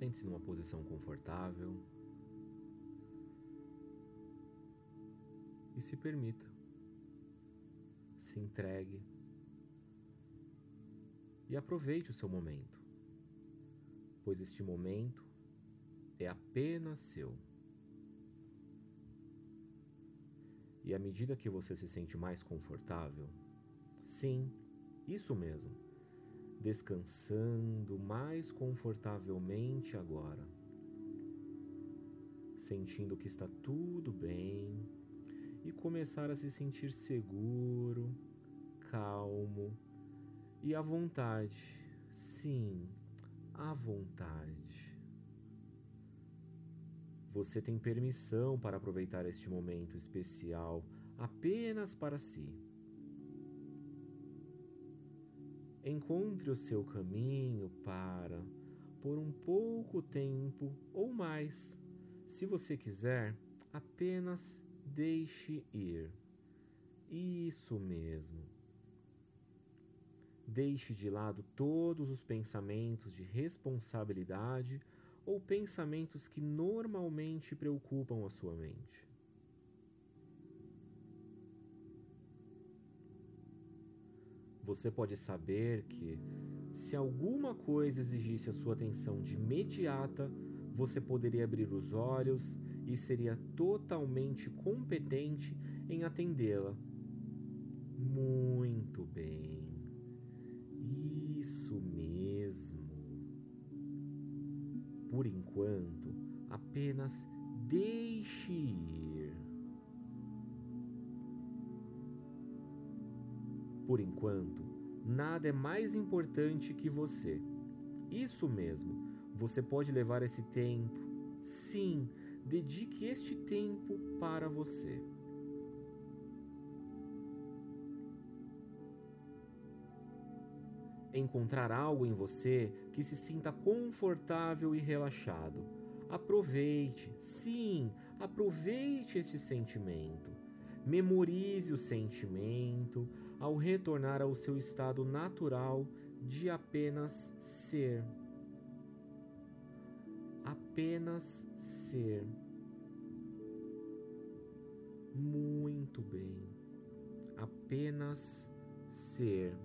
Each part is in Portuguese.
Sente-se numa posição confortável. E se permita. Se entregue. E aproveite o seu momento, pois este momento é apenas seu. E à medida que você se sente mais confortável, sim, isso mesmo, descansando mais confortavelmente agora, sentindo que está tudo bem e começar a se sentir seguro, calmo e à vontade. Sim, à vontade. Você tem permissão para aproveitar este momento especial apenas para si. Encontre o seu caminho para, por um pouco tempo ou mais, se você quiser, apenas deixe ir. Isso mesmo. Deixe de lado todos os pensamentos de responsabilidade ou pensamentos que normalmente preocupam a sua mente. Você pode saber que, se alguma coisa exigisse a sua atenção de imediata, você poderia abrir os olhos e seria totalmente competente em atendê-la. Muito bem. Isso mesmo. Por enquanto, apenas deixe ir. Por enquanto, nada é mais importante que você. Isso mesmo, você pode levar esse tempo. Sim, dedique este tempo para você. encontrar algo em você que se sinta confortável e relaxado. Aproveite, sim, aproveite esse sentimento. Memorize o sentimento ao retornar ao seu estado natural de apenas ser. Apenas ser. Muito bem. Apenas ser.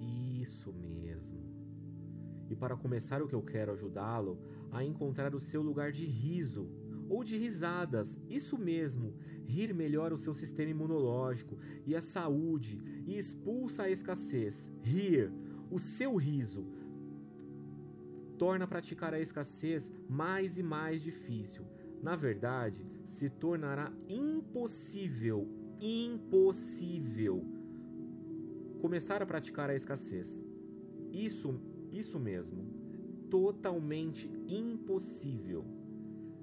Isso mesmo. E para começar, o que eu quero ajudá-lo a encontrar o seu lugar de riso ou de risadas. Isso mesmo. Rir melhora o seu sistema imunológico e a saúde e expulsa a escassez. Rir, o seu riso, torna praticar a escassez mais e mais difícil. Na verdade, se tornará impossível, impossível começar a praticar a escassez. Isso, isso mesmo, totalmente impossível.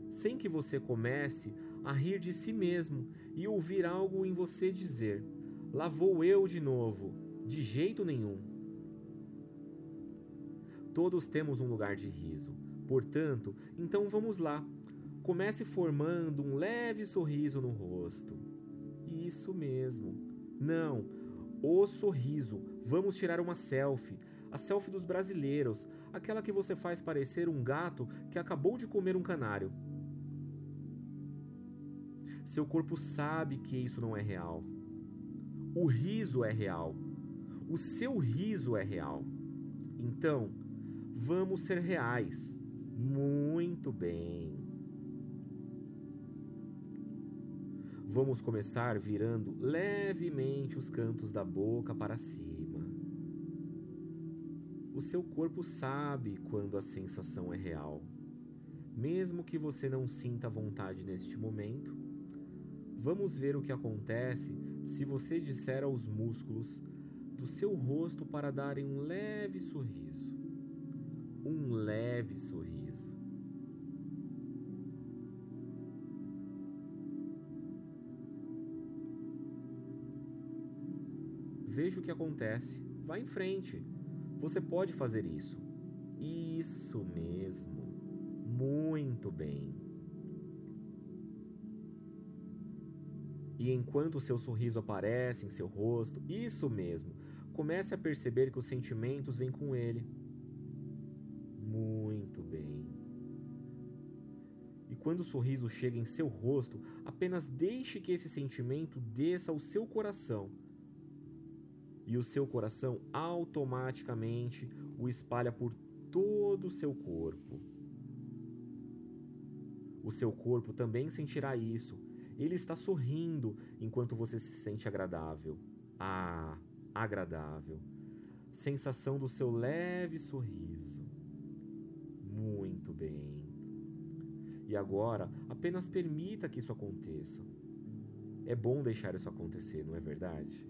Sem que você comece a rir de si mesmo e ouvir algo em você dizer: Lá vou eu de novo. De jeito nenhum. Todos temos um lugar de riso. Portanto, então vamos lá. Comece formando um leve sorriso no rosto. Isso mesmo. Não, o sorriso. Vamos tirar uma selfie. A selfie dos brasileiros, aquela que você faz parecer um gato que acabou de comer um canário. Seu corpo sabe que isso não é real. O riso é real. O seu riso é real. Então, vamos ser reais. Muito bem. Vamos começar virando levemente os cantos da boca para cima. O seu corpo sabe quando a sensação é real. Mesmo que você não sinta vontade neste momento, vamos ver o que acontece se você disser aos músculos do seu rosto para darem um leve sorriso. Um leve sorriso. Veja o que acontece. Vá em frente. Você pode fazer isso. Isso mesmo. Muito bem. E enquanto o seu sorriso aparece em seu rosto, isso mesmo, comece a perceber que os sentimentos vêm com ele. Muito bem. E quando o sorriso chega em seu rosto, apenas deixe que esse sentimento desça ao seu coração. E o seu coração automaticamente o espalha por todo o seu corpo. O seu corpo também sentirá isso. Ele está sorrindo enquanto você se sente agradável. Ah, agradável. Sensação do seu leve sorriso. Muito bem. E agora, apenas permita que isso aconteça. É bom deixar isso acontecer, não é verdade?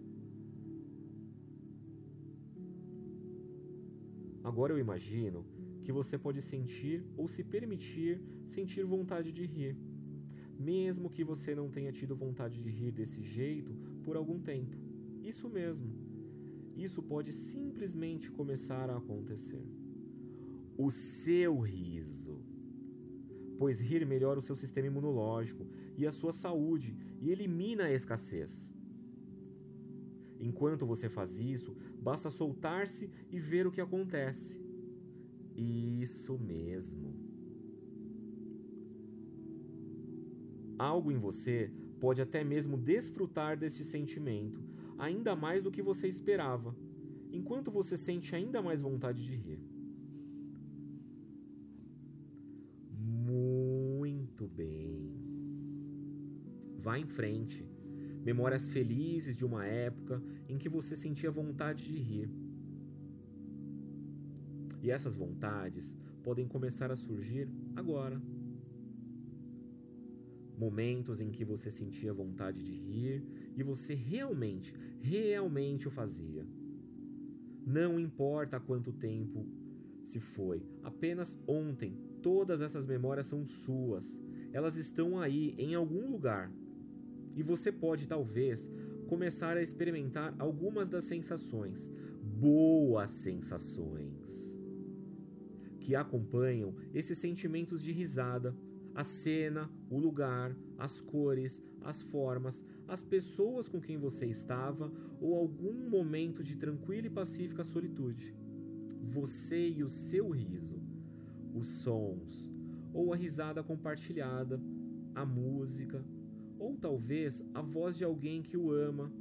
Agora eu imagino que você pode sentir ou se permitir sentir vontade de rir, mesmo que você não tenha tido vontade de rir desse jeito por algum tempo. Isso mesmo. Isso pode simplesmente começar a acontecer. O seu riso. Pois rir melhora o seu sistema imunológico e a sua saúde e elimina a escassez. Enquanto você faz isso, basta soltar-se e ver o que acontece. Isso mesmo. Algo em você pode até mesmo desfrutar deste sentimento, ainda mais do que você esperava, enquanto você sente ainda mais vontade de rir. Muito bem. Vá em frente memórias felizes de uma época em que você sentia vontade de rir. E essas vontades podem começar a surgir agora. Momentos em que você sentia vontade de rir e você realmente, realmente o fazia. Não importa quanto tempo se foi, apenas ontem, todas essas memórias são suas. Elas estão aí em algum lugar e você pode talvez começar a experimentar algumas das sensações, boas sensações, que acompanham esses sentimentos de risada, a cena, o lugar, as cores, as formas, as pessoas com quem você estava ou algum momento de tranquila e pacífica solitude. Você e o seu riso, os sons, ou a risada compartilhada, a música, ou talvez a voz de alguém que o ama,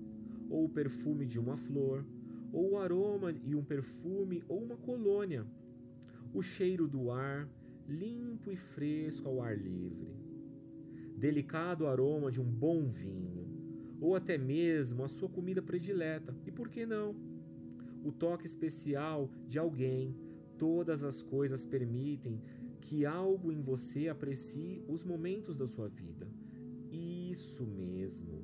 ou o perfume de uma flor, ou o aroma e um perfume ou uma colônia, o cheiro do ar, limpo e fresco ao ar livre, delicado aroma de um bom vinho, ou até mesmo a sua comida predileta, e por que não? O toque especial de alguém, todas as coisas permitem que algo em você aprecie os momentos da sua vida isso mesmo.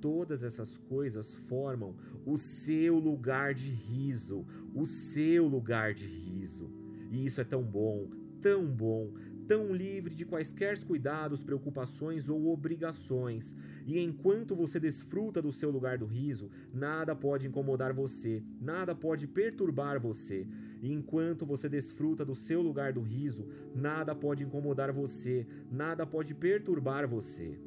Todas essas coisas formam o seu lugar de riso, o seu lugar de riso. E isso é tão bom, tão bom, tão livre de quaisquer cuidados, preocupações ou obrigações. E enquanto você desfruta do seu lugar do riso, nada pode incomodar você, nada pode perturbar você. E enquanto você desfruta do seu lugar do riso, nada pode incomodar você, nada pode perturbar você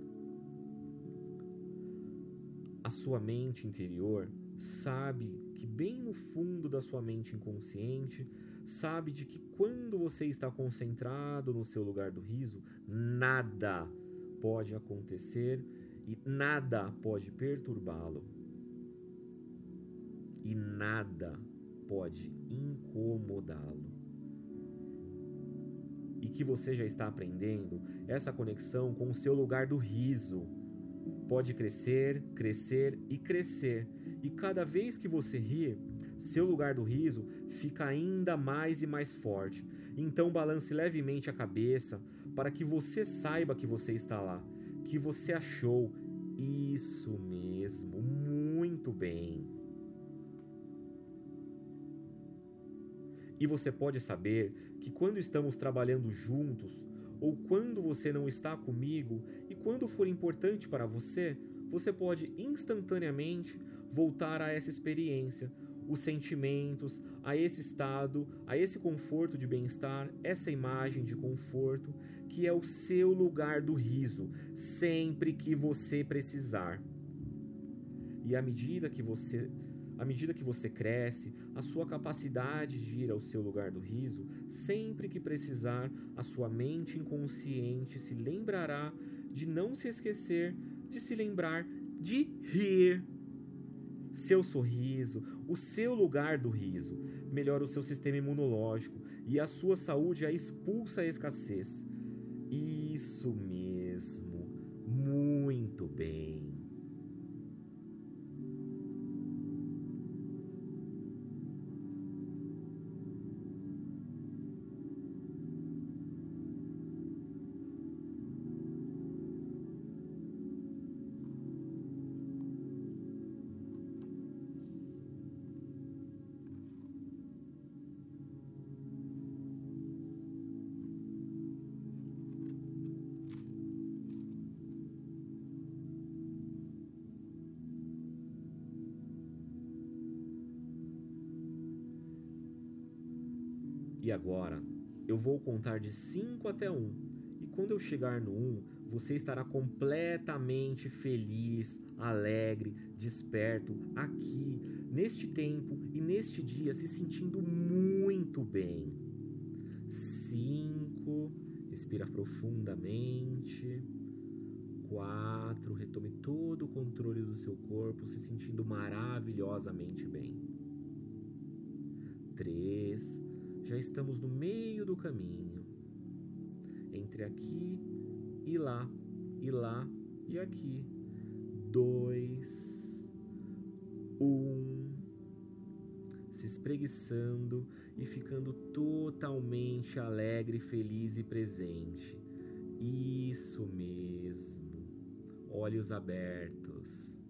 a sua mente interior sabe que, bem no fundo da sua mente inconsciente, sabe de que quando você está concentrado no seu lugar do riso, nada pode acontecer e nada pode perturbá-lo. E nada pode incomodá-lo. E que você já está aprendendo essa conexão com o seu lugar do riso pode crescer, crescer e crescer. E cada vez que você rir, seu lugar do riso fica ainda mais e mais forte. Então balance levemente a cabeça para que você saiba que você está lá, que você achou isso mesmo, muito bem. E você pode saber que quando estamos trabalhando juntos, ou quando você não está comigo e quando for importante para você, você pode instantaneamente voltar a essa experiência, os sentimentos, a esse estado, a esse conforto de bem-estar, essa imagem de conforto, que é o seu lugar do riso, sempre que você precisar. E à medida que você À medida que você cresce, a sua capacidade de ir ao seu lugar do riso, sempre que precisar, a sua mente inconsciente se lembrará de não se esquecer de se lembrar de rir. Seu sorriso, o seu lugar do riso, melhora o seu sistema imunológico e a sua saúde a expulsa a escassez. Isso mesmo, muito bem. E agora, eu vou contar de 5 até 1. Um, e quando eu chegar no 1, um, você estará completamente feliz, alegre, desperto, aqui, neste tempo e neste dia, se sentindo muito bem. 5, respira profundamente. 4, retome todo o controle do seu corpo, se sentindo maravilhosamente bem. 3, já estamos no meio do caminho entre aqui e lá, e lá e aqui. Dois, um, se espreguiçando e ficando totalmente alegre, feliz e presente. Isso mesmo, olhos abertos.